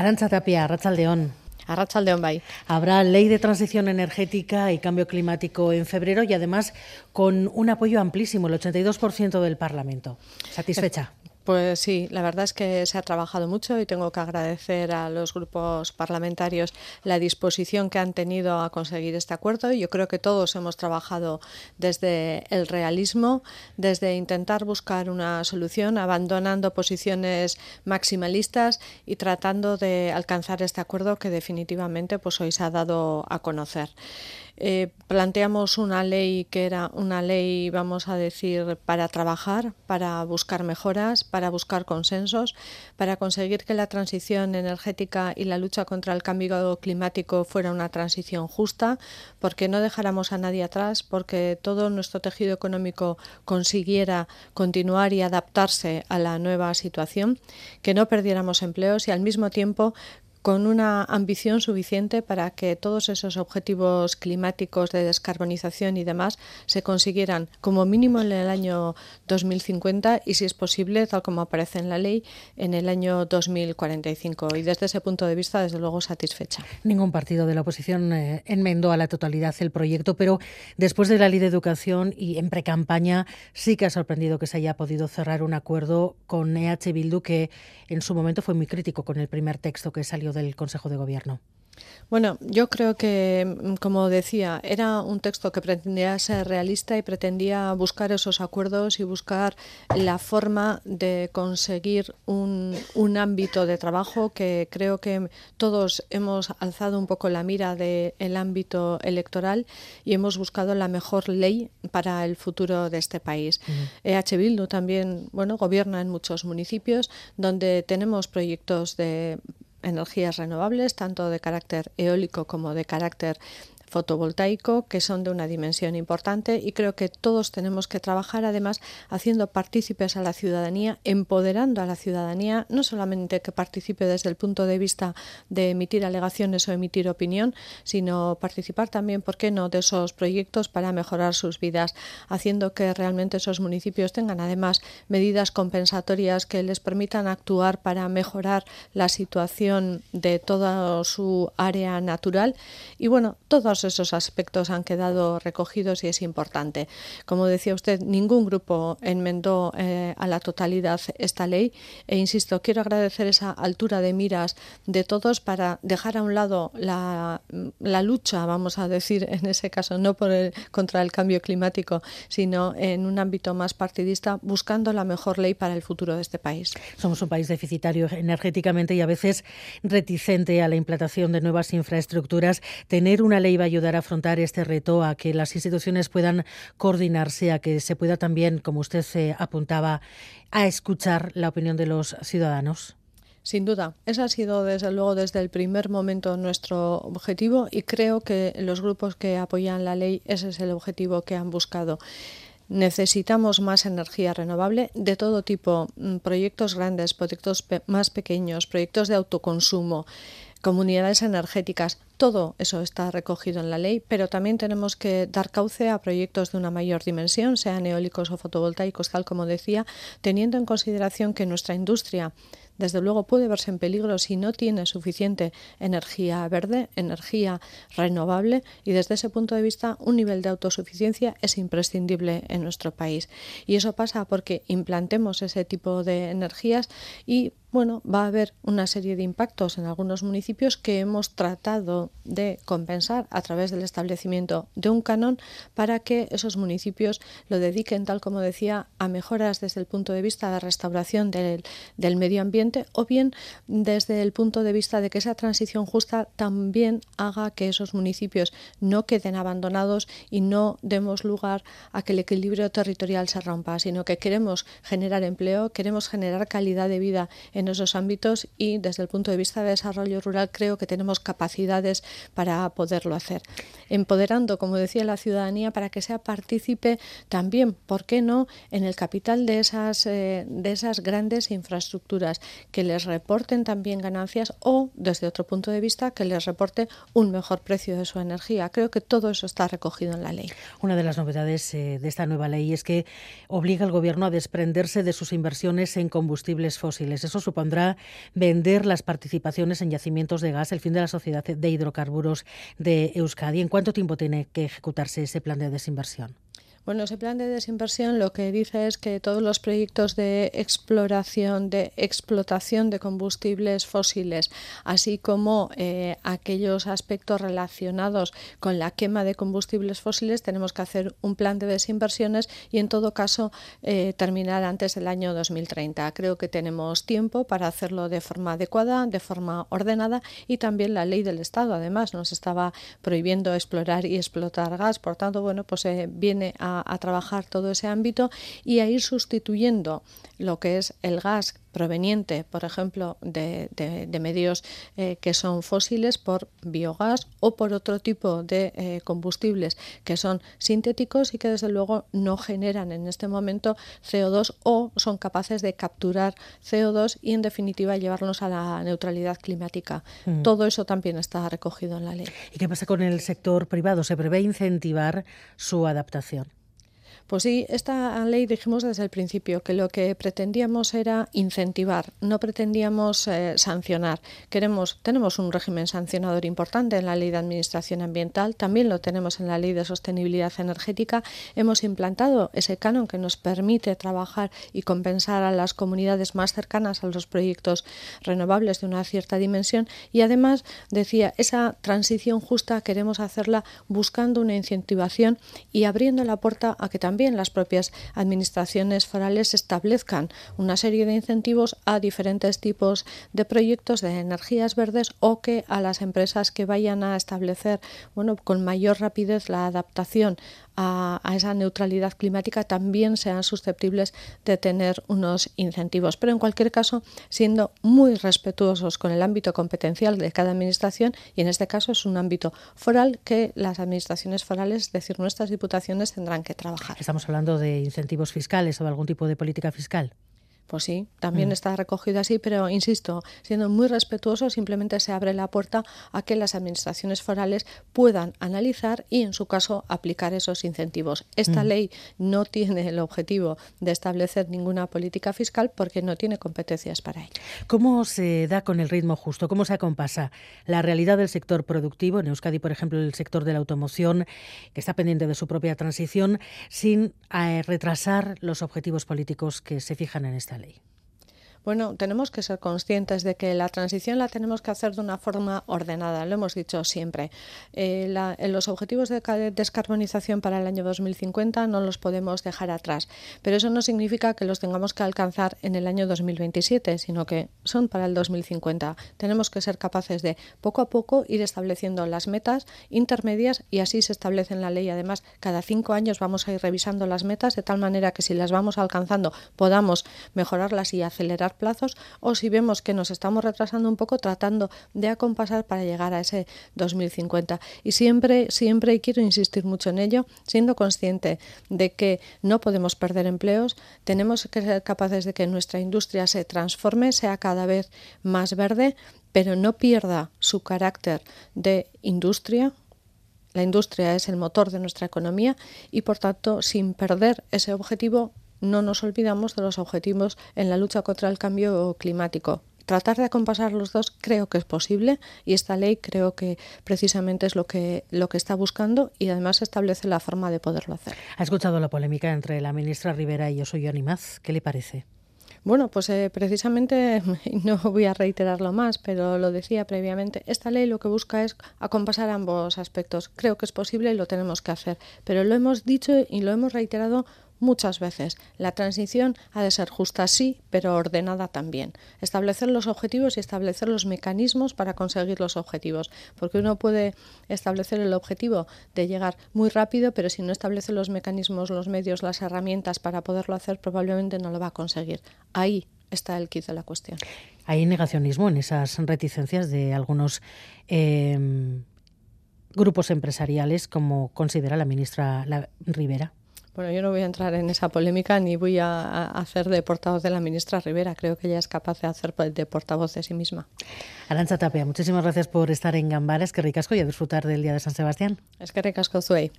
Arancha Tapia, Arrachaldeón. Arrachaldeón Bay. Habrá ley de transición energética y cambio climático en febrero y además con un apoyo amplísimo, el 82% del Parlamento. ¿Satisfecha? Pues sí, la verdad es que se ha trabajado mucho y tengo que agradecer a los grupos parlamentarios la disposición que han tenido a conseguir este acuerdo. Yo creo que todos hemos trabajado desde el realismo, desde intentar buscar una solución, abandonando posiciones maximalistas y tratando de alcanzar este acuerdo que definitivamente pues hoy se ha dado a conocer. Eh, planteamos una ley que era una ley, vamos a decir, para trabajar, para buscar mejoras, para buscar consensos, para conseguir que la transición energética y la lucha contra el cambio climático fuera una transición justa, porque no dejáramos a nadie atrás, porque todo nuestro tejido económico consiguiera continuar y adaptarse a la nueva situación, que no perdiéramos empleos y al mismo tiempo con una ambición suficiente para que todos esos objetivos climáticos de descarbonización y demás se consiguieran como mínimo en el año 2050 y si es posible, tal como aparece en la ley, en el año 2045. Y desde ese punto de vista, desde luego, satisfecha. Ningún partido de la oposición eh, enmendó a la totalidad el proyecto, pero después de la ley de educación y en precampaña sí que ha sorprendido que se haya podido cerrar un acuerdo con EH Bildu que en su momento fue muy crítico con el primer texto que salió del Consejo de Gobierno. Bueno, yo creo que, mm, como decía, era un texto que pretendía ser realista y pretendía buscar esos acuerdos y buscar la forma de conseguir un, un ámbito de trabajo que creo que todos hemos alzado un poco la mira del ámbito electoral y hemos buscado la mejor ley para el futuro de este país. EH Bildu también, bueno, gobierna en muchos municipios donde tenemos proyectos de energías renovables, tanto de carácter eólico como de carácter fotovoltaico que son de una dimensión importante y creo que todos tenemos que trabajar además haciendo partícipes a la ciudadanía, empoderando a la ciudadanía, no solamente que participe desde el punto de vista de emitir alegaciones o emitir opinión, sino participar también, ¿por qué no?, de esos proyectos para mejorar sus vidas, haciendo que realmente esos municipios tengan además medidas compensatorias que les permitan actuar para mejorar la situación de toda su área natural y bueno, todos esos aspectos han quedado recogidos y es importante. Como decía usted, ningún grupo enmendó eh, a la totalidad esta ley e insisto, quiero agradecer esa altura de miras de todos para dejar a un lado la, lucha, vamos a decir, en ese caso, no por el, contra el cambio climático, sino en un ámbito más partidista, buscando la mejor ley para el futuro de este país. Somos un país deficitario energéticamente y a veces reticente a la implantación de nuevas infraestructuras. Tener una ley va ayudar a afrontar este reto, a que las instituciones puedan coordinarse, a que se pueda también, como usted se apuntaba, a escuchar la opinión de los ciudadanos? Sin duda, ese ha sido desde luego desde el primer momento nuestro objetivo y creo que los grupos que apoyan la ley ese es el objetivo que han buscado. Necesitamos más energía renovable de todo tipo, mm, proyectos grandes, proyectos más pequeños, proyectos de autoconsumo comunidades energéticas, todo eso está recogido en la ley, pero también tenemos que dar cauce a proyectos de una mayor dimensión, sean eólicos o fotovoltaicos, tal como decía, teniendo en consideración que nuestra industria desde luego puede verse en peligro si no tiene suficiente energía verde, energía renovable y desde ese punto de vista un nivel de autosuficiencia es imprescindible en nuestro país. Y eso pasa porque implantemos ese tipo de energías y bueno, va a haber una serie de impactos en algunos municipios que hemos tratado de compensar a través del establecimiento de un canon para que esos municipios lo dediquen, tal como decía, a mejoras desde el punto de vista de restauración del, medio ambiente o bien desde el punto de vista de que esa transición justa también haga que esos municipios no queden abandonados y no demos lugar a que el equilibrio territorial se rompa, sino que queremos generar empleo, queremos generar calidad de vida esos ámbitos y desde el punto de vista de desarrollo rural creo que tenemos capacidades para poderlo hacer. Empoderando, como decía, la ciudadanía para que sea partícipe también, ¿por qué no?, en el capital de esas, eh, de esas grandes infraestructuras, que les reporten también ganancias o, desde otro punto de vista, que les reporte un mejor precio de su energía. Creo que todo eso está recogido en la ley. Una de las novedades eh, de esta nueva ley es que obliga al Gobierno a desprenderse de sus inversiones en combustibles fósiles. Eso supondrá vender las participaciones en yacimientos de gas, el fin de la sociedad de hidrocarburos de Euskadi. ¿En cuánto tiempo tiene que ejecutarse ese plan de desinversión? Bueno, ese plan de desinversión lo que dice es que todos los proyectos de exploración, de explotación de combustibles fósiles, así como eh, aquellos aspectos relacionados con la quema de combustibles fósiles, tenemos que hacer un plan de desinversiones y en todo caso eh, terminar antes del año 2030. Creo que tenemos tiempo para hacerlo de forma adecuada, de forma ordenada y también la ley del Estado además nos estaba prohibiendo explorar y explotar gas. Por tanto, bueno, pues eh, viene a a, trabajar todo ese ámbito y a ir sustituyendo lo que es el gas proveniente, por ejemplo, de, medios eh, que son fósiles por biogás o por otro tipo de eh, combustibles que son sintéticos y que desde luego no generan en este momento CO2 o son capaces de capturar CO2 y en definitiva llevarnos a la neutralidad climática. Mm. Todo eso también está recogido en la ley. ¿Y qué pasa con el sector privado? ¿Se prevé incentivar su adaptación? Pues sí, esta ley dijimos desde el principio que lo que pretendíamos era incentivar, no pretendíamos eh, sancionar. Queremos, tenemos un régimen sancionador importante en la ley de administración ambiental, también lo tenemos en la ley de sostenibilidad energética. Hemos implantado ese canon que nos permite trabajar y compensar a las comunidades más cercanas a los proyectos renovables de una cierta dimensión y además decía esa transición justa queremos hacerla buscando una incentivación y abriendo la puerta a que también las propias administraciones forales establezcan una serie de incentivos a diferentes tipos de proyectos de energías verdes o que a las empresas que vayan a establecer bueno, con mayor rapidez la adaptación a, esa neutralidad climática también sean susceptibles de tener unos incentivos. Pero en cualquier caso, siendo muy respetuosos con el ámbito competencial de cada administración, y en este caso es un ámbito foral que las administraciones forales, es decir, nuestras diputaciones, tendrán que trabajar. Estamos hablando de incentivos fiscales o de algún tipo de política fiscal. Pues sí, también mm. está recogido así, pero insisto, siendo muy respetuoso, simplemente se abre la puerta a que las administraciones forales puedan analizar y, en su caso, aplicar esos incentivos. Esta mm. ley no tiene el objetivo de establecer ninguna política fiscal porque no tiene competencias para ello. ¿Cómo se da con el ritmo justo? ¿Cómo se acompasa la realidad del sector productivo, en Euskadi, por ejemplo, el sector de la automoción, que está pendiente de su propia transición, sin eh, retrasar los objetivos políticos que se fijan en esta ley. early. Bueno, tenemos que ser conscientes de que la transición la tenemos que hacer de una forma ordenada, lo hemos dicho siempre. Eh, en los objetivos de descarbonización para el año 2050 no los podemos dejar atrás, pero eso no significa que los tengamos que alcanzar en el año 2027, sino que son para el 2050. Tenemos que ser capaces de poco a poco ir estableciendo las metas intermedias y así se establece en la ley. Además, cada cinco años vamos a ir revisando las metas de tal manera que si las vamos alcanzando podamos mejorarlas y acelerar plazos o si vemos que nos estamos retrasando un poco tratando de acompasar para llegar a ese 2050. Y siempre, siempre, y quiero insistir mucho en ello, siendo consciente de que no podemos perder empleos, tenemos que ser capaces de que nuestra industria se transforme, sea cada vez más verde, pero no pierda su carácter de industria, la industria es el motor de nuestra economía y, por tanto, sin perder ese objetivo, no nos olvidamos de los objetivos en la lucha contra el cambio climático. Tratar de acompasar los dos creo que es posible y esta ley creo que precisamente es lo que, lo que está buscando y además establece la forma de poderlo hacer. ¿Ha escuchado la polémica entre la ministra Rivera y yo soy Maz? ¿Qué le parece? Bueno, pues eh, precisamente, no voy a reiterarlo más, pero lo decía previamente, esta ley lo que busca es acompasar ambos aspectos. Creo que es posible y lo tenemos que hacer, pero lo hemos dicho y lo hemos reiterado muchas veces. La transición ha de ser justa, sí, pero ordenada también. Establecer los objetivos y establecer los mecanismos para conseguir los objetivos. Porque uno puede establecer el objetivo de llegar muy rápido, pero si no establece los mecanismos, los medios, las herramientas para poderlo hacer, probablemente no lo va a conseguir. Ahí está el quid de la cuestión. Hay negacionismo en esas reticencias de algunos em, grupos empresariales, como considera la ministra Rivera. Bueno, yo no voy a entrar en esa polémica ni voy a, hacer de portavoz de la ministra Rivera. Creo que ella es capaz de hacer de portavoz de sí misma. Arancha Tapia, muchísimas gracias por estar en Gambara. Es que ricasco y a disfrutar del Día de San Sebastián. Es que ricasco, Zuey.